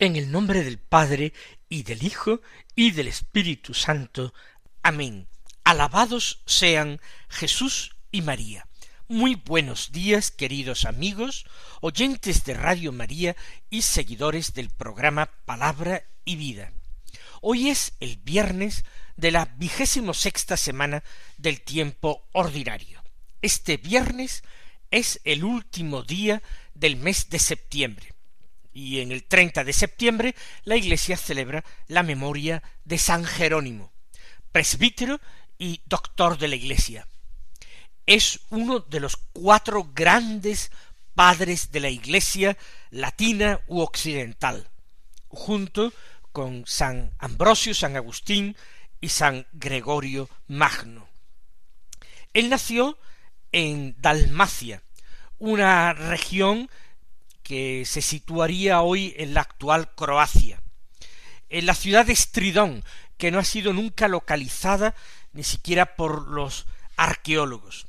En el nombre del Padre y del Hijo y del Espíritu Santo. Amén. Alabados sean Jesús y María. Muy buenos días, queridos amigos, oyentes de Radio María y seguidores del programa Palabra y Vida. Hoy es el viernes de la vigésimo sexta semana del tiempo ordinario. Este viernes es el último día del mes de septiembre y en el 30 de septiembre la Iglesia celebra la memoria de San Jerónimo, presbítero y doctor de la Iglesia. Es uno de los cuatro grandes padres de la Iglesia latina u occidental, junto con San Ambrosio, San Agustín y San Gregorio Magno. Él nació en Dalmacia, una región que se situaría hoy en la actual Croacia, en la ciudad de Estridón, que no ha sido nunca localizada ni siquiera por los arqueólogos,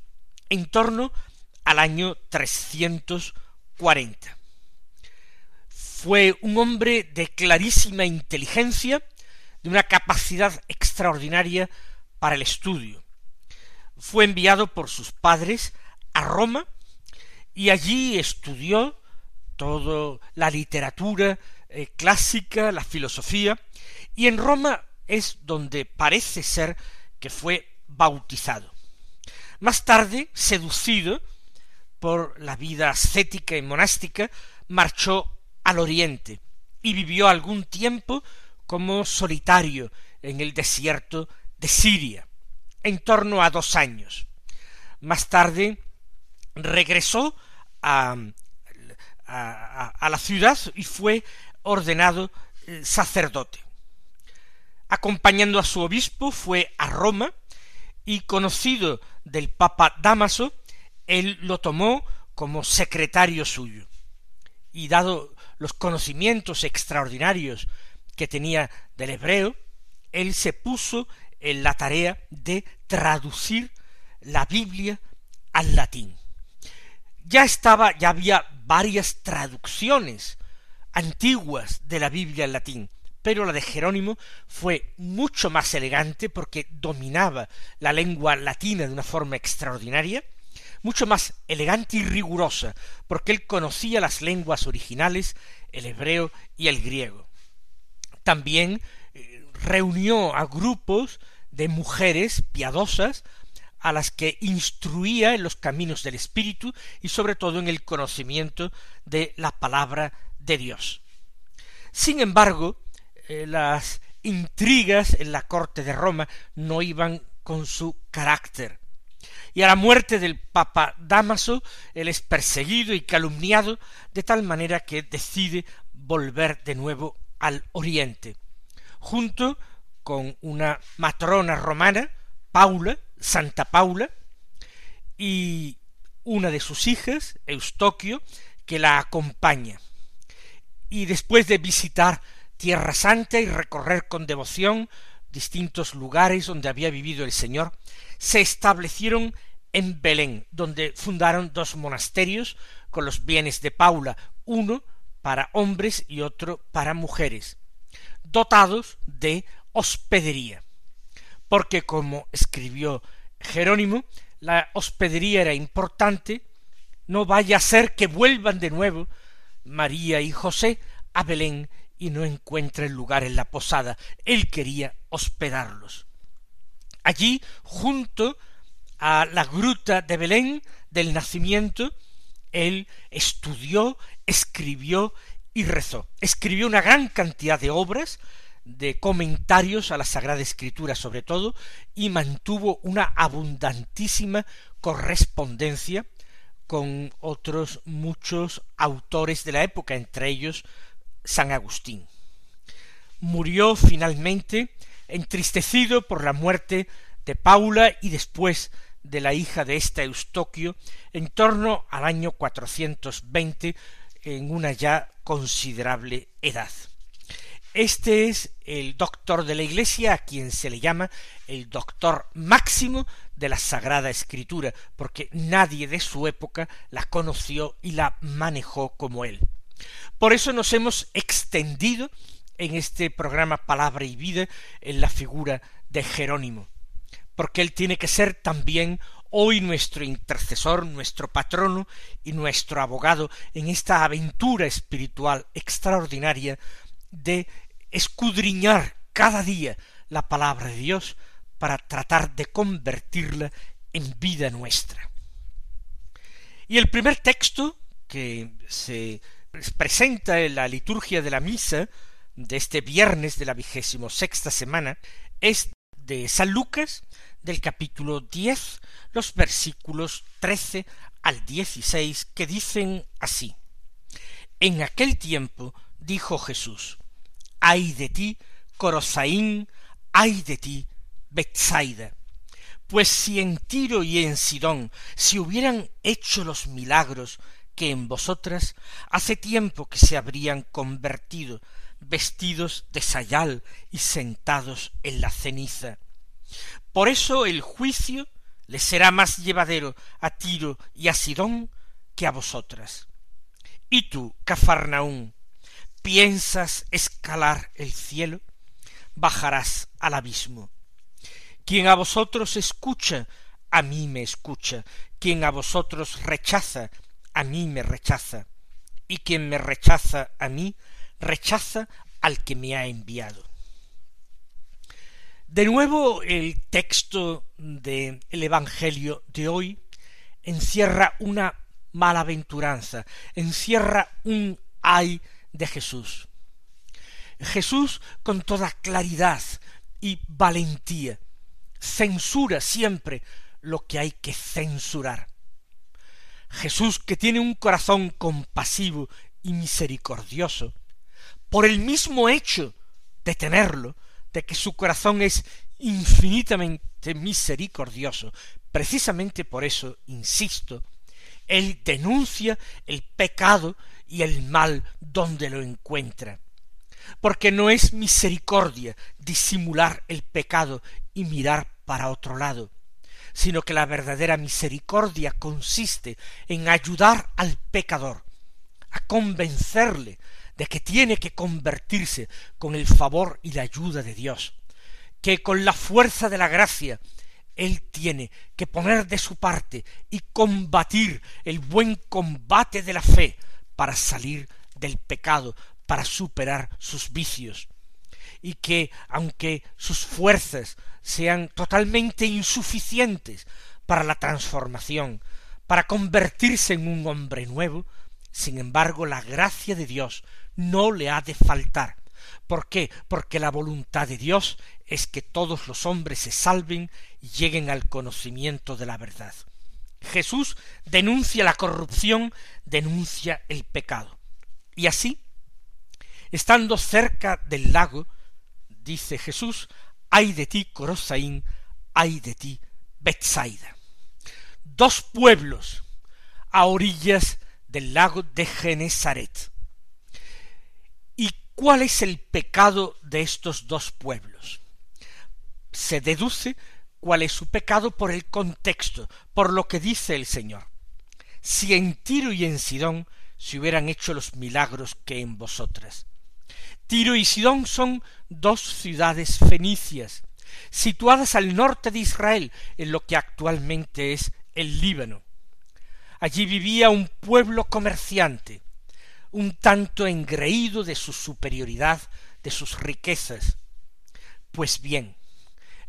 en torno al año 340. Fue un hombre de clarísima inteligencia, de una capacidad extraordinaria para el estudio. Fue enviado por sus padres a Roma y allí estudió toda la literatura eh, clásica, la filosofía, y en Roma es donde parece ser que fue bautizado. Más tarde, seducido por la vida ascética y monástica, marchó al oriente y vivió algún tiempo como solitario en el desierto de Siria, en torno a dos años. Más tarde regresó a a, la ciudad y fue ordenado eh, sacerdote. Acompañando a su obispo fue a Roma y conocido del Papa Damaso, él lo tomó como secretario suyo. Y dado los conocimientos extraordinarios que tenía del hebreo, él se puso en la tarea de traducir la Biblia al latín. Ya estaba, ya había varias traducciones antiguas de la Biblia en latín, pero la de Jerónimo fue mucho más elegante porque dominaba la lengua latina de una forma extraordinaria, mucho más elegante y rigurosa, porque él conocía las lenguas originales, el hebreo y el griego. También eh, reunió a grupos de mujeres piadosas a las que instruía en los caminos del Espíritu y sobre todo en el conocimiento de la palabra de Dios. Sin embargo, eh, las intrigas en la corte de Roma no iban con su carácter. Y a la muerte del Papa Damaso, él es perseguido y calumniado de tal manera que decide volver de nuevo al oriente, junto con una matrona romana, Paula, Santa Paula, y una de sus hijas, Eustoquio, que la acompaña. Y después de visitar Tierra Santa y recorrer con devoción distintos lugares donde había vivido el Señor, se establecieron en Belén, donde fundaron dos monasterios con los bienes de Paula, uno para hombres y otro para mujeres, dotados de hospedería porque como escribió Jerónimo, la hospedería era importante, no vaya a ser que vuelvan de nuevo María y José a Belén y no encuentren lugar en la posada. Él quería hospedarlos. Allí, junto a la gruta de Belén del nacimiento, él estudió, escribió y rezó. Escribió una gran cantidad de obras, de comentarios a la Sagrada Escritura sobre todo, y mantuvo una abundantísima correspondencia con otros muchos autores de la época, entre ellos San Agustín. Murió finalmente entristecido por la muerte de Paula y después de la hija de esta Eustoquio, en torno al año 420, en una ya considerable edad. Este es el doctor de la Iglesia, a quien se le llama el doctor máximo de la Sagrada Escritura, porque nadie de su época la conoció y la manejó como él. Por eso nos hemos extendido en este programa Palabra y Vida en la figura de Jerónimo, porque él tiene que ser también hoy nuestro intercesor, nuestro patrono y nuestro abogado en esta aventura espiritual extraordinaria de escudriñar cada día la palabra de Dios para tratar de convertirla en vida nuestra. Y el primer texto que se presenta en la liturgia de la misa de este viernes de la vigésimo sexta semana es de San Lucas del capítulo diez los versículos trece al dieciséis que dicen así En aquel tiempo dijo Jesús ay de ti Corosaín ay de ti Betsaida. Pues si en Tiro y en Sidón se hubieran hecho los milagros que en vosotras hace tiempo que se habrían convertido vestidos de sayal y sentados en la ceniza. Por eso el juicio le será más llevadero a Tiro y a Sidón que a vosotras. Y tú, Cafarnaún, ¿piensas escalar el cielo? bajarás al abismo. Quien a vosotros escucha, a mí me escucha. Quien a vosotros rechaza, a mí me rechaza. Y quien me rechaza a mí, rechaza al que me ha enviado. De nuevo el texto del Evangelio de hoy encierra una malaventuranza, encierra un ay de Jesús. Jesús con toda claridad y valentía censura siempre lo que hay que censurar. Jesús, que tiene un corazón compasivo y misericordioso, por el mismo hecho de tenerlo, de que su corazón es infinitamente misericordioso, precisamente por eso, insisto, él denuncia el pecado y el mal donde lo encuentra. Porque no es misericordia disimular el pecado y mirar para otro lado, sino que la verdadera misericordia consiste en ayudar al pecador, a convencerle de que tiene que convertirse con el favor y la ayuda de Dios, que con la fuerza de la gracia él tiene que poner de su parte y combatir el buen combate de la fe para salir del pecado, para superar sus vicios, y que, aunque sus fuerzas sean totalmente insuficientes para la transformación, para convertirse en un hombre nuevo, sin embargo la gracia de Dios no le ha de faltar. ¿Por qué? Porque la voluntad de Dios es que todos los hombres se salven y lleguen al conocimiento de la verdad. Jesús denuncia la corrupción, denuncia el pecado. Y así Estando cerca del lago, dice Jesús, ay de ti, Corosaín, ay de ti, Betsaida. Dos pueblos a orillas del lago de Genezaret. ¿Y cuál es el pecado de estos dos pueblos? Se deduce cuál es su pecado por el contexto, por lo que dice el Señor. Si en Tiro y en Sidón se hubieran hecho los milagros que en vosotras. Tiro y Sidón son dos ciudades fenicias, situadas al norte de Israel, en lo que actualmente es el Líbano. Allí vivía un pueblo comerciante, un tanto engreído de su superioridad, de sus riquezas. Pues bien,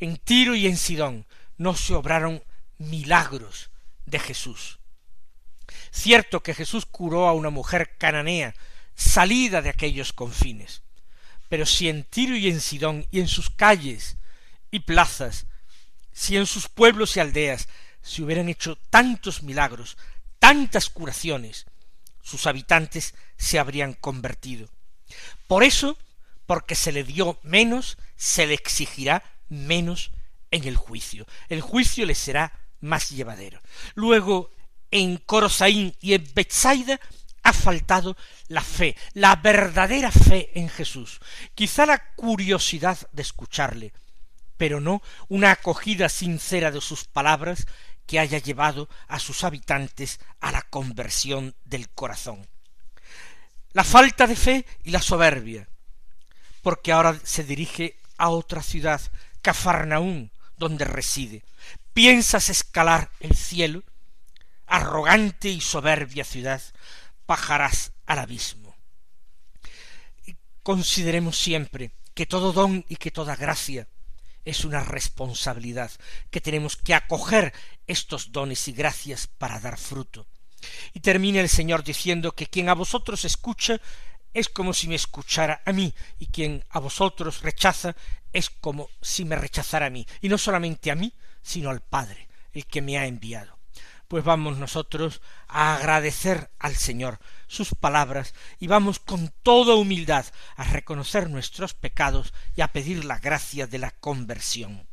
en Tiro y en Sidón no se obraron milagros de Jesús. Cierto que Jesús curó a una mujer cananea salida de aquellos confines, pero si en Tiro y en Sidón y en sus calles y plazas, si en sus pueblos y aldeas se hubieran hecho tantos milagros, tantas curaciones, sus habitantes se habrían convertido. Por eso, porque se le dio menos, se le exigirá menos en el juicio. El juicio le será más llevadero. Luego, en Corosaín y en Betsaida ha faltado la fe, la verdadera fe en Jesús, quizá la curiosidad de escucharle, pero no una acogida sincera de sus palabras que haya llevado a sus habitantes a la conversión del corazón. La falta de fe y la soberbia, porque ahora se dirige a otra ciudad, Cafarnaún, donde reside. ¿Piensas escalar el cielo? Arrogante y soberbia ciudad, bajarás al abismo. Consideremos siempre que todo don y que toda gracia es una responsabilidad, que tenemos que acoger estos dones y gracias para dar fruto. Y termina el Señor diciendo que quien a vosotros escucha es como si me escuchara a mí, y quien a vosotros rechaza es como si me rechazara a mí, y no solamente a mí, sino al Padre, el que me ha enviado. Pues vamos nosotros a agradecer al Señor sus palabras y vamos con toda humildad a reconocer nuestros pecados y a pedir la gracia de la conversión.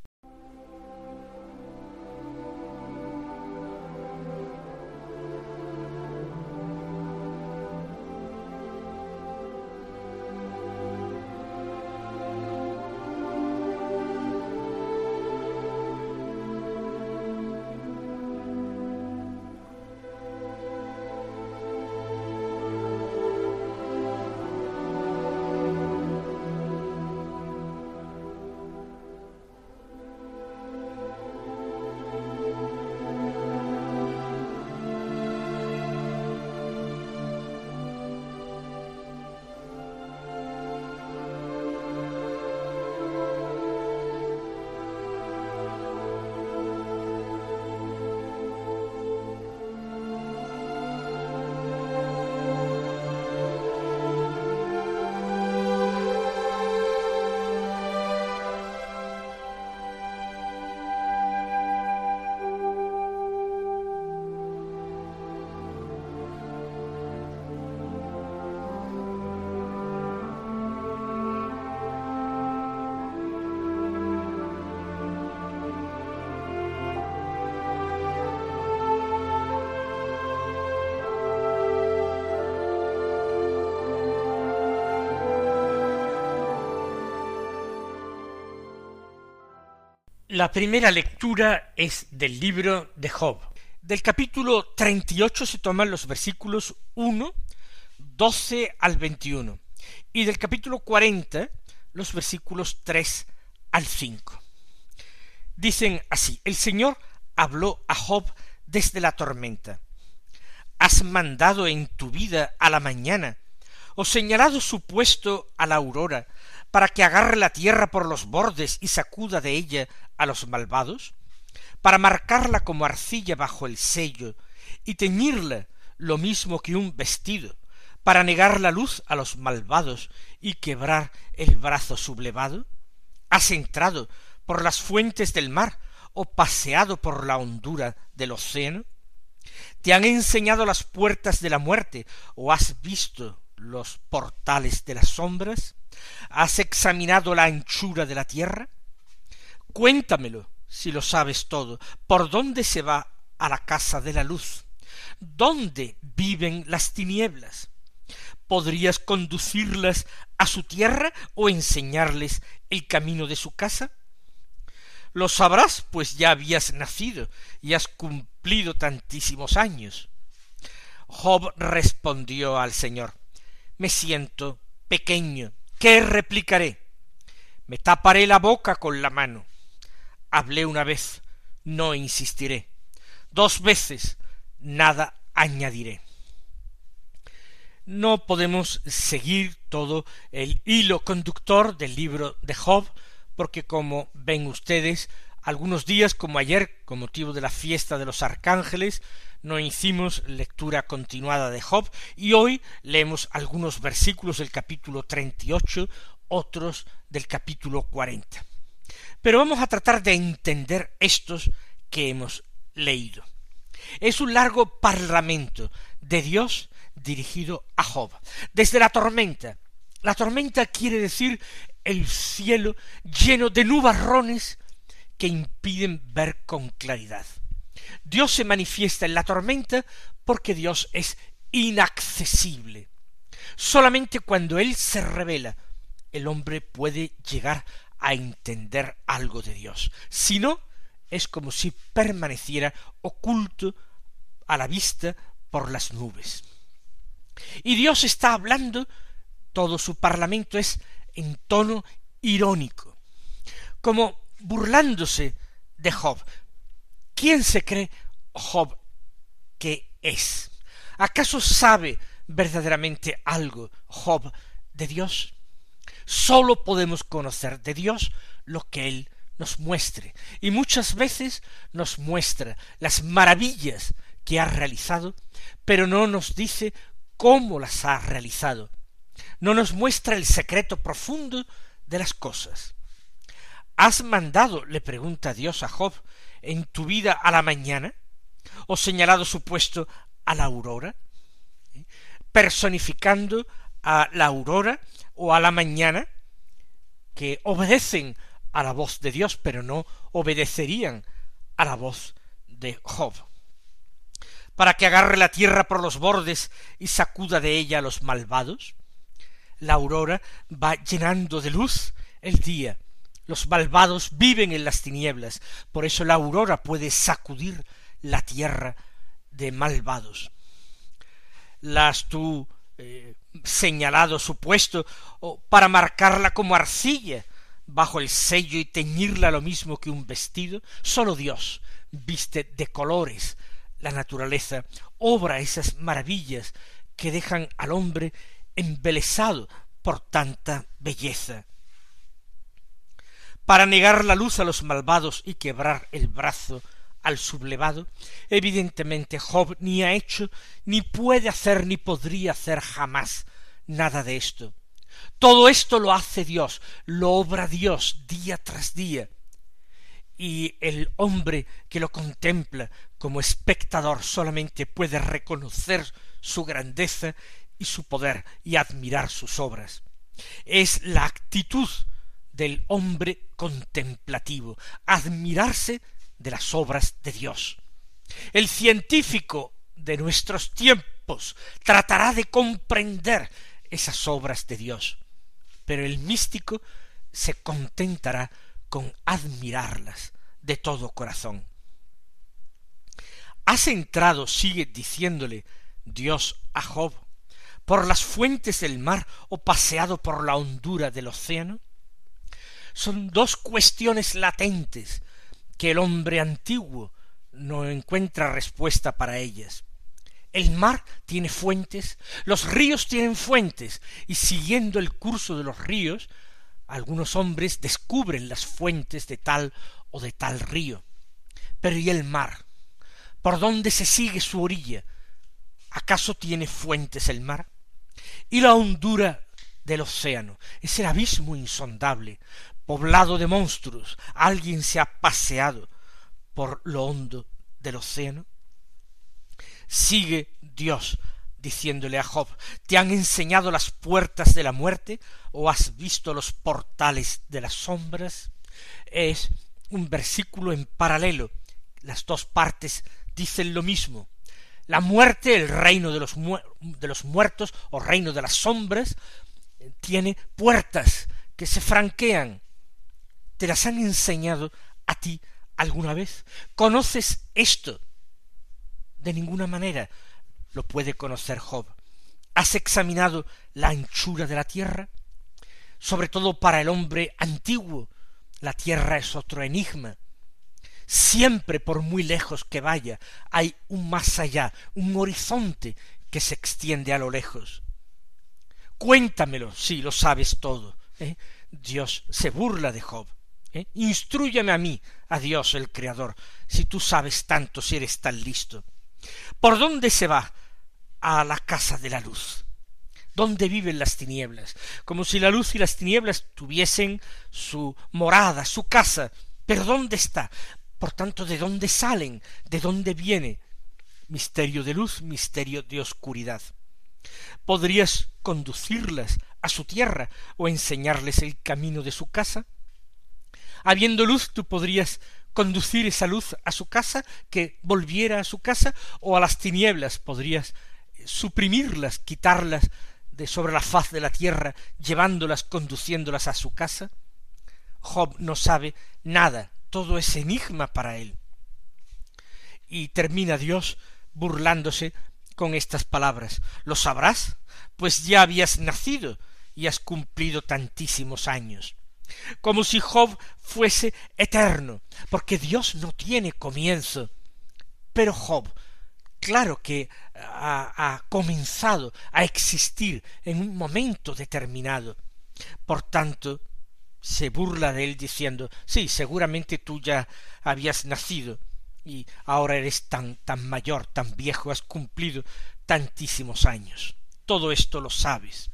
La primera lectura es del libro de Job. Del capítulo treinta y ocho se toman los versículos uno, doce al veintiuno, y del capítulo cuarenta los versículos tres al cinco. Dicen así, el Señor habló a Job desde la tormenta. ¿Has mandado en tu vida a la mañana, o señalado su puesto a la aurora, para que agarre la tierra por los bordes y sacuda de ella a los malvados, para marcarla como arcilla bajo el sello y teñirla lo mismo que un vestido, para negar la luz a los malvados y quebrar el brazo sublevado? ¿Has entrado por las fuentes del mar o paseado por la hondura del océano? ¿Te han enseñado las puertas de la muerte o has visto los portales de las sombras? ¿Has examinado la anchura de la tierra? Cuéntamelo, si lo sabes todo, ¿por dónde se va a la casa de la luz? ¿Dónde viven las tinieblas? ¿Podrías conducirlas a su tierra o enseñarles el camino de su casa? Lo sabrás, pues ya habías nacido y has cumplido tantísimos años. Job respondió al Señor Me siento pequeño. ¿Qué replicaré? Me taparé la boca con la mano. Hablé una vez, no insistiré. Dos veces, nada añadiré. No podemos seguir todo el hilo conductor del libro de Job, porque como ven ustedes, algunos días como ayer, con motivo de la fiesta de los arcángeles, no hicimos lectura continuada de Job y hoy leemos algunos versículos del capítulo treinta y ocho, otros del capítulo cuarenta. Pero vamos a tratar de entender estos que hemos leído. Es un largo parlamento de Dios dirigido a Job. Desde la tormenta La tormenta quiere decir el cielo lleno de nubarrones que impiden ver con claridad. Dios se manifiesta en la tormenta porque Dios es inaccesible. Solamente cuando Él se revela, el hombre puede llegar a entender algo de Dios. Si no, es como si permaneciera oculto a la vista por las nubes. Y Dios está hablando, todo su parlamento es en tono irónico, como burlándose de Job. ¿Quién se cree Job que es? ¿Acaso sabe verdaderamente algo Job de Dios? Sólo podemos conocer de Dios lo que Él nos muestre, y muchas veces nos muestra las maravillas que ha realizado, pero no nos dice cómo las ha realizado, no nos muestra el secreto profundo de las cosas. ¿Has mandado, le pregunta Dios a Job, en tu vida a la mañana? ¿O señalado su puesto a la aurora? Personificando a la aurora o a la mañana, que obedecen a la voz de Dios, pero no obedecerían a la voz de Job. Para que agarre la tierra por los bordes y sacuda de ella a los malvados. La aurora va llenando de luz el día. Los malvados viven en las tinieblas, por eso la aurora puede sacudir la tierra de malvados. Las tú eh, señalado supuesto o para marcarla como arcilla bajo el sello y teñirla lo mismo que un vestido, sólo Dios viste de colores la naturaleza, obra esas maravillas que dejan al hombre embelesado por tanta belleza. Para negar la luz a los malvados y quebrar el brazo al sublevado, evidentemente Job ni ha hecho, ni puede hacer, ni podría hacer jamás nada de esto. Todo esto lo hace Dios, lo obra Dios día tras día. Y el hombre que lo contempla como espectador solamente puede reconocer su grandeza y su poder y admirar sus obras. Es la actitud del hombre contemplativo, admirarse de las obras de Dios. El científico de nuestros tiempos tratará de comprender esas obras de Dios, pero el místico se contentará con admirarlas de todo corazón. ¿Has entrado, sigue diciéndole Dios a Job, por las fuentes del mar o paseado por la hondura del océano? Son dos cuestiones latentes que el hombre antiguo no encuentra respuesta para ellas. El mar tiene fuentes, los ríos tienen fuentes, y siguiendo el curso de los ríos, algunos hombres descubren las fuentes de tal o de tal río. Pero ¿y el mar? ¿Por dónde se sigue su orilla? ¿Acaso tiene fuentes el mar? ¿Y la hondura del océano? Es el abismo insondable, poblado de monstruos, alguien se ha paseado por lo hondo del océano? Sigue Dios diciéndole a Job, ¿te han enseñado las puertas de la muerte o has visto los portales de las sombras? Es un versículo en paralelo. Las dos partes dicen lo mismo. La muerte, el reino de los, de los muertos o reino de las sombras, tiene puertas que se franquean ¿Te las han enseñado a ti alguna vez? ¿Conoces esto? De ninguna manera lo puede conocer Job. ¿Has examinado la anchura de la tierra? Sobre todo para el hombre antiguo, la tierra es otro enigma. Siempre, por muy lejos que vaya, hay un más allá, un horizonte que se extiende a lo lejos. Cuéntamelo, si lo sabes todo. ¿eh? Dios se burla de Job. ¿Eh? A mí, a Dios el Creador, si tú sabes tanto, si eres tan listo. ¿Por dónde se va? A la casa de la luz. ¿Dónde viven las tinieblas? Como si la luz y las tinieblas tuviesen su morada, su casa. Pero ¿dónde está? Por tanto, ¿de dónde salen? ¿De dónde viene? Misterio de luz, misterio de oscuridad. ¿Podrías conducirlas a su tierra o enseñarles el camino de su casa? Habiendo luz, tú podrías conducir esa luz a su casa, que volviera a su casa, o a las tinieblas podrías suprimirlas, quitarlas de sobre la faz de la tierra, llevándolas, conduciéndolas a su casa? Job no sabe nada, todo es enigma para él. Y termina Dios burlándose con estas palabras. ¿Lo sabrás? Pues ya habías nacido y has cumplido tantísimos años. Como si Job fuese eterno, porque Dios no tiene comienzo. Pero Job, claro que ha, comenzado a existir en un momento determinado. Por tanto, se burla de él diciendo sí, seguramente tú ya habías nacido y ahora eres tan tan mayor, tan viejo, has cumplido tantísimos años. Todo esto lo sabes.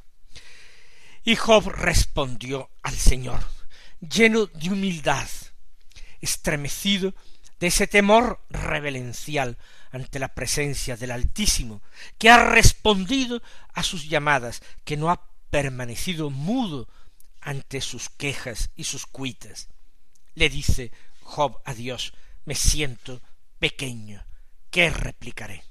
Y Job respondió al Señor, lleno de humildad, estremecido de ese temor reverencial ante la presencia del Altísimo, que ha respondido a sus llamadas, que no ha permanecido mudo ante sus quejas y sus cuitas. Le dice Job a Dios, me siento pequeño, ¿qué replicaré?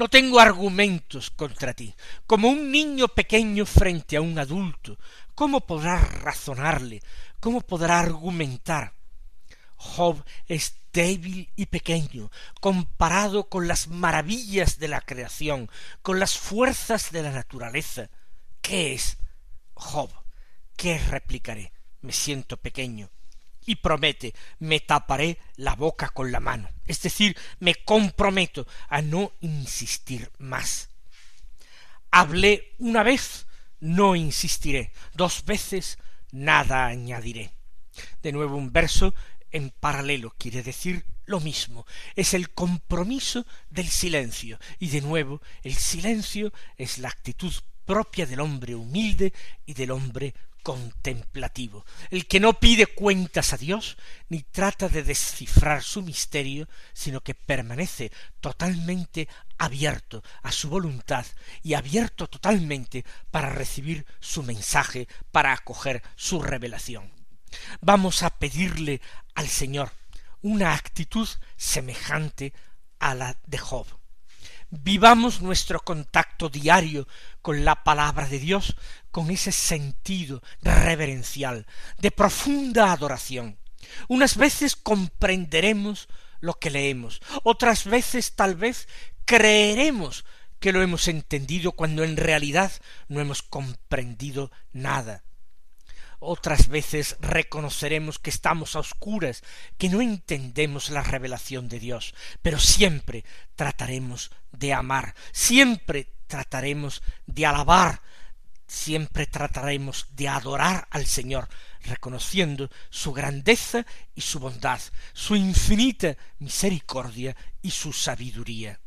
No tengo argumentos contra ti. Como un niño pequeño frente a un adulto, ¿cómo podrá razonarle? ¿Cómo podrá argumentar? Job es débil y pequeño comparado con las maravillas de la creación, con las fuerzas de la naturaleza. ¿Qué es Job? ¿Qué replicaré? Me siento pequeño. Y promete, me taparé la boca con la mano. Es decir, me comprometo a no insistir más. Hablé una vez, no insistiré. Dos veces, nada añadiré. De nuevo un verso en paralelo quiere decir lo mismo. Es el compromiso del silencio. Y de nuevo, el silencio es la actitud propia del hombre humilde y del hombre contemplativo, el que no pide cuentas a Dios, ni trata de descifrar su misterio, sino que permanece totalmente abierto a su voluntad y abierto totalmente para recibir su mensaje, para acoger su revelación. Vamos a pedirle al Señor una actitud semejante a la de Job vivamos nuestro contacto diario con la palabra de Dios con ese sentido reverencial, de profunda adoración. Unas veces comprenderemos lo que leemos, otras veces tal vez creeremos que lo hemos entendido cuando en realidad no hemos comprendido nada otras veces reconoceremos que estamos a oscuras, que no entendemos la revelación de Dios, pero siempre trataremos de amar, siempre trataremos de alabar, siempre trataremos de adorar al Señor, reconociendo su grandeza y su bondad, su infinita misericordia y su sabiduría.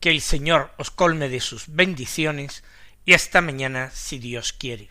Que el Señor os colme de sus bendiciones y hasta mañana si Dios quiere.